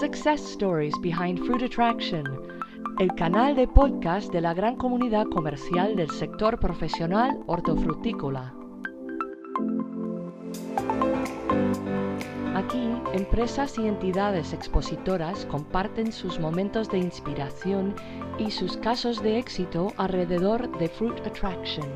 Success Stories Behind Fruit Attraction, el canal de podcast de la gran comunidad comercial del sector profesional hortofrutícola. Aquí, empresas y entidades expositoras comparten sus momentos de inspiración y sus casos de éxito alrededor de Fruit Attraction.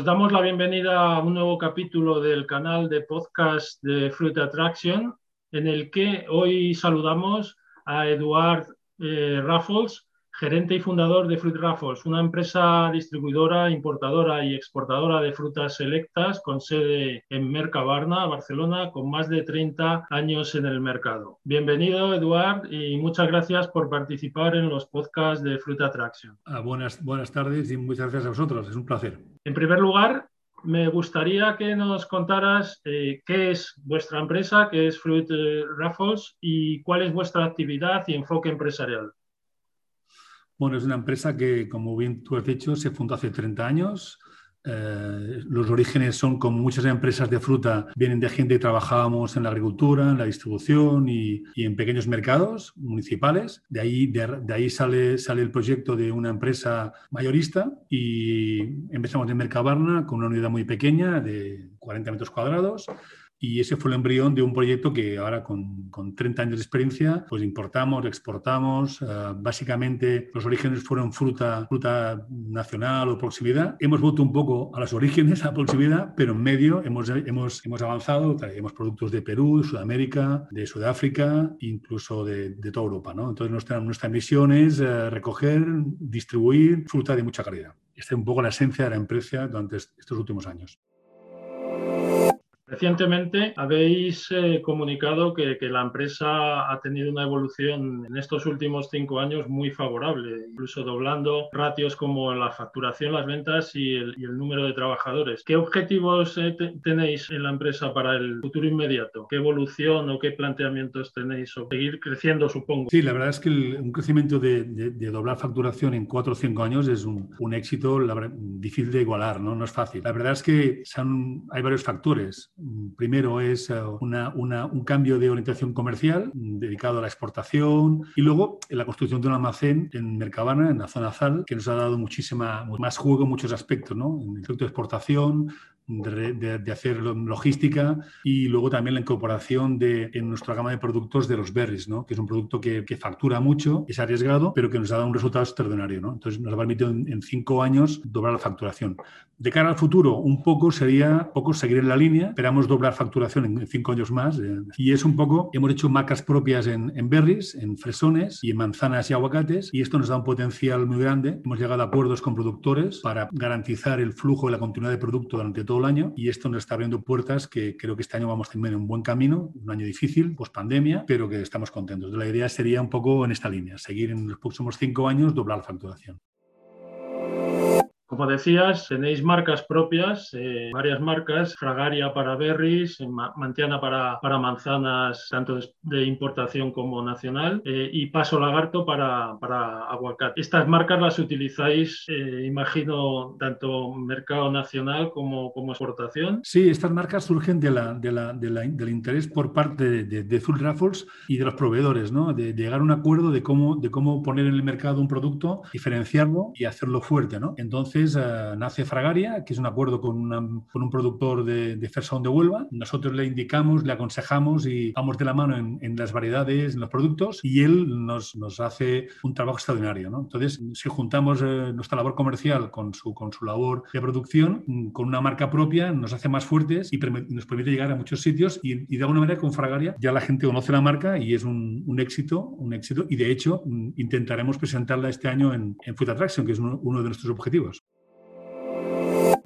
Os damos la bienvenida a un nuevo capítulo del canal de podcast de Fruit Attraction, en el que hoy saludamos a Eduard eh, Raffles, gerente y fundador de Fruit Raffles, una empresa distribuidora, importadora y exportadora de frutas selectas con sede en Mercabarna, Barcelona, con más de 30 años en el mercado. Bienvenido, Eduard, y muchas gracias por participar en los podcasts de Fruit Attraction. Ah, buenas, buenas tardes y muchas gracias a vosotros. Es un placer. En primer lugar, me gustaría que nos contaras eh, qué es vuestra empresa, qué es Fruit Raffles y cuál es vuestra actividad y enfoque empresarial. Bueno, es una empresa que, como bien tú has dicho, se fundó hace 30 años. Eh, los orígenes son como muchas empresas de fruta, vienen de gente que trabajábamos en la agricultura, en la distribución y, en pequeños mercados municipales. De ahí, de, ahí sale, sale el proyecto de una empresa mayorista y empezamos en Mercabarna con una unidad muy pequeña de 40 metros cuadrados y ese fue el embrión de un proyecto que ahora con, con 30 años de experiencia, pues importamos, exportamos. Eh, básicamente los orígenes fueron fruta, fruta nacional o proximidad. Hemos vuelto un poco a los orígenes, a proximidad, pero en medio hemos, hemos, hemos avanzado. Traemos productos de Perú, de Sudamérica, de Sudáfrica, incluso de, de toda Europa. ¿no? Entonces nuestra, nuestra misión es eh, recoger, distribuir fruta de mucha calidad. Esta es un poco la esencia de la empresa durante estos últimos años. Recientemente habéis eh, comunicado que, la empresa ha tenido una evolución en estos últimos cinco años muy favorable, incluso doblando ratios como la facturación, las ventas y el, número de trabajadores. ¿Qué objetivos eh, tenéis en la empresa para el futuro inmediato? ¿Qué evolución o qué planteamientos tenéis? Seguir creciendo, supongo. Sí, la verdad es que un crecimiento de, doblar facturación en cuatro o cinco años es un, éxito difícil de igualar, ¿no? no es fácil. La verdad es que hay varios factores Primero es eh, un cambio de orientación comercial dedicado a la exportación y luego la construcción de un almacén en Mercabana, en la zona ZAL, que nos ha dado muchísima más juego en muchos aspectos, ¿no? En el aspecto de exportación, de, hacer logística y luego también la incorporación de, en nuestra gama de productos de los berries, ¿no? que es un producto que, factura mucho, es arriesgado, pero que nos ha dado un resultado extraordinario. ¿no? Entonces nos ha permitido en, cinco años doblar la facturación. De cara al futuro, un poco sería poco seguir en la línea, esperamos doblar facturación en, cinco años más eh, y es un poco, hemos hecho marcas propias en, en berries, en fresones y en manzanas y aguacates y esto nos da un potencial muy grande. Hemos llegado a acuerdos con productores para garantizar el flujo y la continuidad de producto durante todo el año y esto nos está abriendo puertas que creo que este año vamos a tener un buen camino, un año difícil, post pandemia, pero que estamos contentos. La idea sería un poco en esta línea, seguir en los próximos cinco años, doblar la facturación. Como decías, tenéis marcas propias, eh, varias marcas, Fragaria para berries, Mantiana para, para manzanas, tanto de, importación como nacional, eh, y Paso Lagarto para, para, aguacate. Estas marcas las utilizáis, eh, imagino, tanto mercado nacional como, como exportación. Sí, estas marcas surgen de la, de la, del interés por parte de, de, Raffles y de los proveedores, ¿no? de, llegar a un acuerdo de cómo, de cómo poner en el mercado un producto, diferenciarlo y hacerlo fuerte. ¿no? Entonces, eh, nace Fragaria, que es un acuerdo con, un productor de, de de Huelva. Nosotros le indicamos, le aconsejamos y vamos de la mano en, en las variedades, en los productos, y él nos, hace un trabajo extraordinario. Entonces, si juntamos eh, nuestra labor comercial con su, con su labor de producción, mm, con una marca propia, nos hace más fuertes y nos permite llegar a muchos sitios y, de alguna manera con Fragaria ya la gente conoce la marca y es un, éxito, un éxito y de hecho mm, intentaremos presentarla este año en, en Food Attraction, que es uno de nuestros objetivos.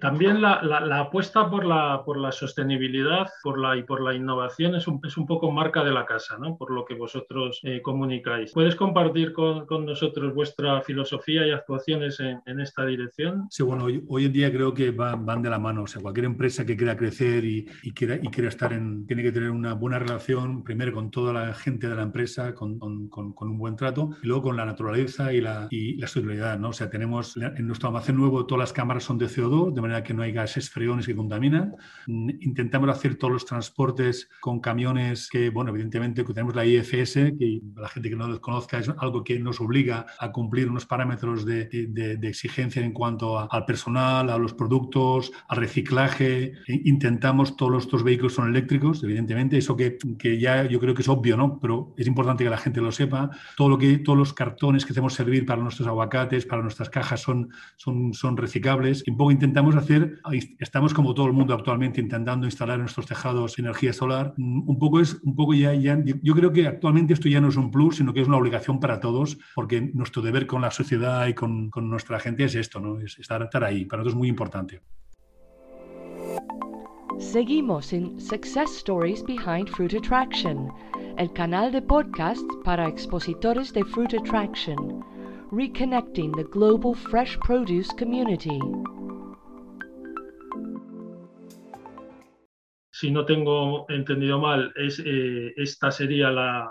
También la, apuesta por la, por la sostenibilidad por la, y por la innovación es un, es un poco marca de la casa, ¿no? por lo que vosotros eh, comunicáis. ¿Puedes compartir con, con, nosotros vuestra filosofía y actuaciones en, en esta dirección? Sí, bueno, hoy, hoy, en día creo que van, van de la mano. O sea, cualquier empresa que quiera crecer y, y, quiera, y quiera estar en, tiene que tener una buena relación, primero con toda la gente de la empresa, con, con, con un buen trato, y luego con la naturaleza y la, y la sostenibilidad. ¿no? O sea, tenemos en nuestro almacén nuevo todas las cámaras son de CO2, de manera que no hay gases freones que contaminan. Mm, intentamos hacer todos los transportes con camiones que, bueno, evidentemente tenemos la IFS, que la gente que no lo conozca es algo que nos obliga a cumplir unos parámetros de, de, exigencia en cuanto al personal, a los productos, al reciclaje. E intentamos todos estos vehículos son eléctricos, evidentemente, eso que, que ya yo creo que es obvio, ¿no? Pero es importante que la gente lo sepa. Todo lo que, todos los cartones que hacemos servir para nuestros aguacates, para nuestras cajas son, son, son reciclables. Un poco intentamos hacer, estamos como todo el mundo actualmente intentando instalar en nuestros tejados energía solar. Mm, un poco es, un poco ya, yo creo que actualmente esto ya no es un plus, sino que es una obligación para todos, porque nuestro deber con la sociedad y con, con nuestra gente es esto, ¿no? Es estar, estar ahí. Para nosotros es muy importante. Seguimos en Success Stories Behind Fruit Attraction, el canal de podcast para expositores de Fruit Attraction, reconnecting the global fresh produce community. Si no tengo entendido mal, es, eh, esta sería la,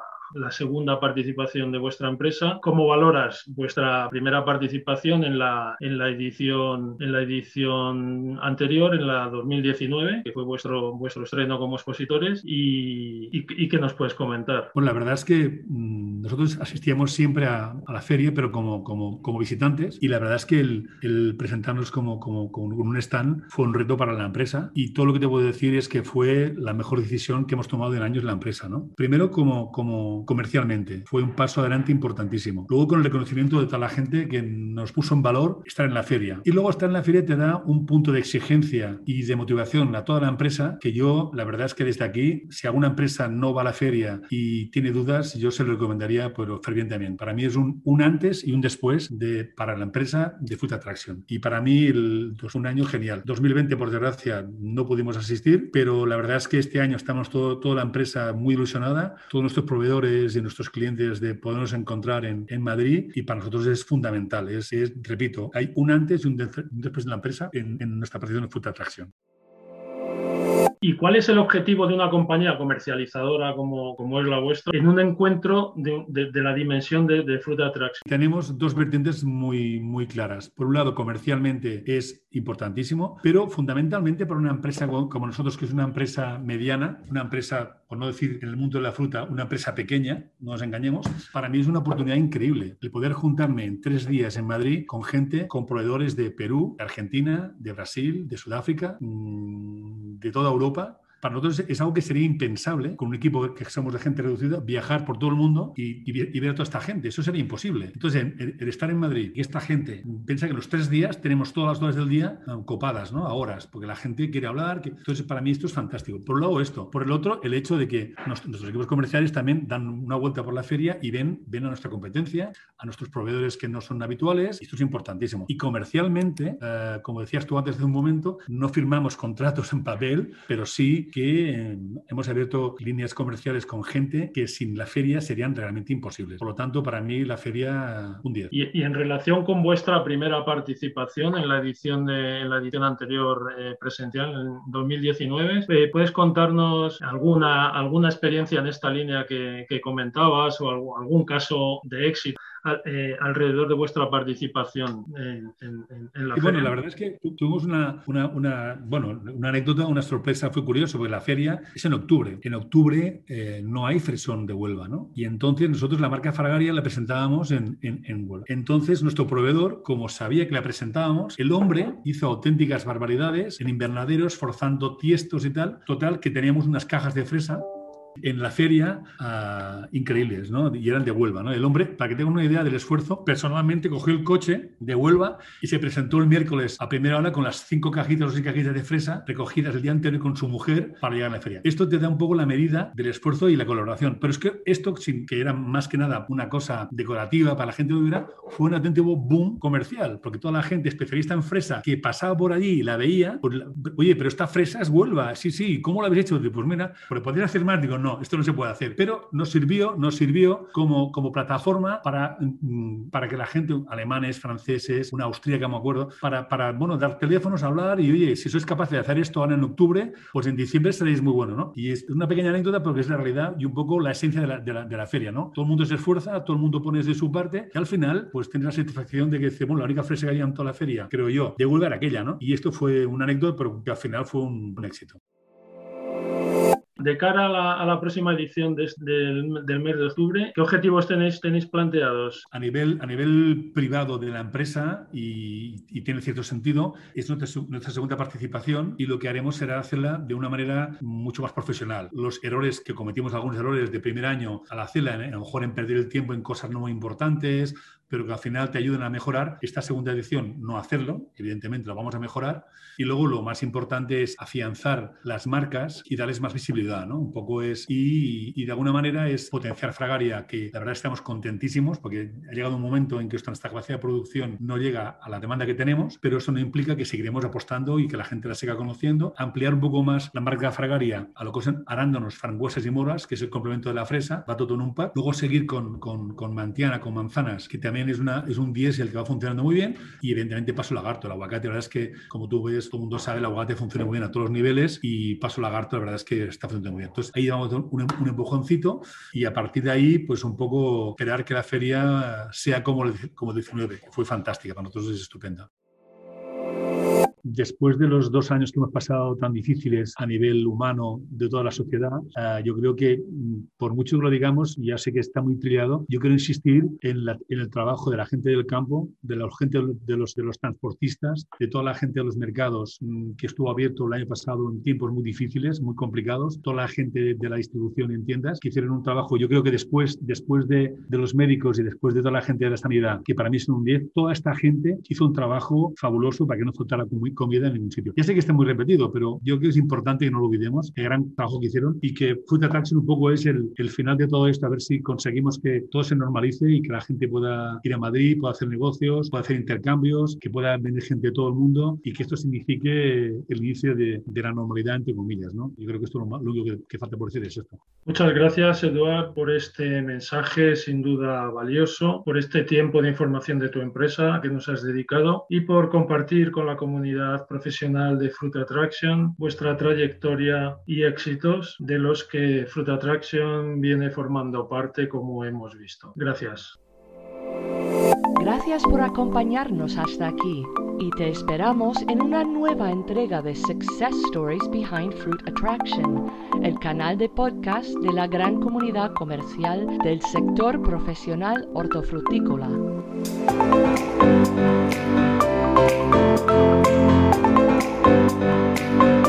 segunda participación de vuestra empresa. ¿Cómo valoras vuestra primera participación en la, en la, edición, en la edición anterior, en la 2019, que fue vuestro, vuestro estreno como expositores? ¿Y, y, qué nos puedes comentar? Bueno, la verdad es que mm, nosotros asistíamos siempre a, a, la feria, pero como, como, como, visitantes, y la verdad es que el, el presentarnos como, como, como un stand fue un reto para la empresa, y todo lo que te puedo decir es que fue la mejor decisión que hemos tomado en años en la empresa. ¿no? Primero, como, como comercialmente. Fue un paso adelante importantísimo. Luego con el reconocimiento de toda la gente que nos puso en valor estar en la feria. Y luego estar en la feria te da un punto de exigencia y de motivación a toda la empresa que yo, la verdad es que desde aquí, si alguna empresa no va a la feria y tiene dudas, yo se lo recomendaría pero fervientemente. Para mí es un, un antes y un después de, para la empresa de Food Attraction. Y para mí el, un año genial. 2020, por desgracia, no pudimos asistir, pero la verdad es que este año estamos todo, toda la empresa muy ilusionada, todos nuestros proveedores de nuestros clientes de podernos encontrar en, en Madrid y para nosotros es fundamental. Es, es, repito, hay un antes y un, después de la empresa en, en nuestra participación en Food Attraction. ¿Y cuál es el objetivo de una compañía comercializadora como, como es la vuestra en un encuentro de, de, de la dimensión de, de Fruit Attraction? Tenemos dos vertientes muy, muy claras. Por un lado, comercialmente es importantísimo, pero fundamentalmente para una empresa como nosotros, que es una empresa mediana, una empresa, por no decir en el mundo de la fruta, una empresa pequeña, no nos engañemos, para mí es una oportunidad increíble el poder juntarme en tres días en Madrid con gente, con proveedores de Perú, de Argentina, de Brasil, de Sudáfrica, mm, de toda Europa Europa. Para nosotros es algo que sería impensable con un equipo que somos de gente reducida, viajar por todo el mundo y, y, y ver a toda esta gente. Eso sería imposible. Entonces, el, el, estar en Madrid y esta gente piensa que los tres días tenemos todas las horas del día um, copadas, ¿no? A horas, porque la gente quiere hablar. Que... Entonces, para mí esto es fantástico. Por un lado, esto. Por el otro, el hecho de que nuestros, nuestros equipos comerciales también dan una vuelta por la feria y ven, ven a nuestra competencia, a nuestros proveedores que no son habituales. Y esto es importantísimo. Y comercialmente, uh, como decías tú antes de un momento, no firmamos contratos en papel, pero sí que eh, hemos abierto líneas comerciales con gente que sin la feria serían realmente imposibles. Por lo tanto, para mí la feria un 10. Y, en relación con vuestra primera participación en la edición, de, en la edición anterior eh, presencial, en 2019, eh, ¿puedes contarnos alguna, alguna experiencia en esta línea que, que comentabas o algún caso de éxito? Eh, alrededor de vuestra participación en, en, en la y feria. Bueno, la verdad es que tuvimos una, una, una, bueno, una anécdota, una sorpresa, fue curioso, porque la feria es en octubre. En octubre eh, no hay fresón de Huelva, ¿no? Y entonces nosotros la marca Fragaria la presentábamos en, en, Huelva. Entonces nuestro proveedor, como sabía que la presentábamos, el hombre hizo auténticas barbaridades en invernaderos, forzando tiestos y tal. Total, que teníamos unas cajas de fresa en la feria ah, increíbles, ¿no? Y eran de Huelva, ¿no? El hombre, para que tengan una idea del esfuerzo, personalmente cogió el coche de Huelva y se presentó el miércoles a primera hora con las cinco cajitas o seis cajitas de fresa recogidas el día anterior con su mujer para llegar a la feria. Esto te da un poco la medida del esfuerzo y la colaboración. Pero es que esto, sin que era más que nada una cosa decorativa para la gente de Huelva, fue un auténtico boom comercial, porque toda la gente especialista en fresa que pasaba por allí y la veía, pues, oye, pero esta fresa es Huelva, sí, sí, ¿cómo lo habéis hecho? Pues mira, porque podrías hacer más, digo, no, esto no se puede hacer. Pero nos sirvió, nos sirvió como, como plataforma para, mm, para que la gente, alemanes, franceses, una austríaca, me acuerdo, para, para, bueno, dar teléfonos, hablar y, oye, si sois capaces de hacer esto ahora en octubre, pues en diciembre seréis muy bueno, ¿no? Y es una pequeña anécdota porque es la realidad y un poco la esencia de la, de la, feria, ¿no? Todo el mundo se esfuerza, todo el mundo pone de su parte y al final, pues tienes la satisfacción de que, bueno, la única fresa que había en toda la feria, creo yo, de Huelva era aquella, ¿no? Y esto fue una anécdota, pero que al final fue un, un éxito de cara a la, próxima edición del, mes de octubre, ¿qué objetivos tenéis, planteados? A nivel, privado de la empresa, y, tiene cierto sentido, es nuestra, nuestra, segunda participación y lo que haremos será hacerla de una manera mucho más profesional. Los errores que cometimos, algunos errores de primer año al hacerla, a lo mejor en perder el tiempo en cosas no muy importantes, pero que al final te ayuden a mejorar. Esta segunda edición no hacerlo, evidentemente lo vamos a mejorar. Y luego lo más importante es afianzar las marcas y darles más visibilidad, ¿no? Un poco es, y, y de alguna manera es potenciar Fragaria, que la verdad estamos contentísimos porque ha llegado un momento en que nuestra capacidad de producción no llega a la demanda que tenemos, pero eso no implica que seguiremos apostando y que la gente la siga conociendo. Ampliar un poco más la marca Fragaria a lo que son arándanos, frambuesas y moras, que es el complemento de la fresa, va todo en un pack. Luego seguir con, con, con mantiana, con manzanas, que también es, una, es un diésel que va funcionando muy bien y evidentemente paso lagarto. El aguacate, la verdad es que, como tú ves, todo el mundo sabe, el aguacate funciona muy bien a todos los niveles y paso lagarto, la verdad es que está funcionando muy bien. Entonces ahí damos un, un empujoncito y a partir de ahí, pues un poco esperar que la feria sea como, como 19. Fue fantástica, para nosotros es estupenda después de los dos años que hemos pasado tan difíciles a nivel humano de toda la sociedad, eh, yo creo que, mm, por mucho que lo digamos, ya sé que está muy trillado, yo quiero insistir en, el trabajo de la gente del campo, de la gente de los, transportistas, de toda la gente de los mercados mm, que estuvo abierto el año pasado en tiempos muy difíciles, muy complicados, toda la gente de, la distribución en tiendas que hicieron un trabajo, yo creo que después, después de, los médicos y después de toda la gente de la sanidad, que para mí son un 10, toda esta gente hizo un trabajo fabuloso para que no faltara comida en ningún sitio. Ya sé que está muy repetido, pero yo creo que es importante que no lo olvidemos, el gran trabajo que hicieron y que Food Attraction un poco es el, el final de todo esto, a ver si conseguimos que todo se normalice y que la gente pueda ir a Madrid, pueda hacer negocios, pueda hacer intercambios, que pueda vender gente de todo el mundo y que esto signifique el inicio de, de la normalidad, entre comillas. ¿no? Yo creo que esto lo, lo único que, que falta por decir es esto. Muchas gracias, Eduard, por este mensaje sin duda valioso, por este tiempo de información de tu empresa que nos has dedicado y por compartir con la comunidad profesional de Fruit Attraction, vuestra trayectoria y éxitos de los que Fruit Attraction viene formando parte como hemos visto. Gracias. Gracias por acompañarnos hasta aquí y te esperamos en una nueva entrega de Success Stories Behind Fruit Attraction, el canal de podcast de la gran comunidad comercial del sector profesional hortofrutícola. Thank you.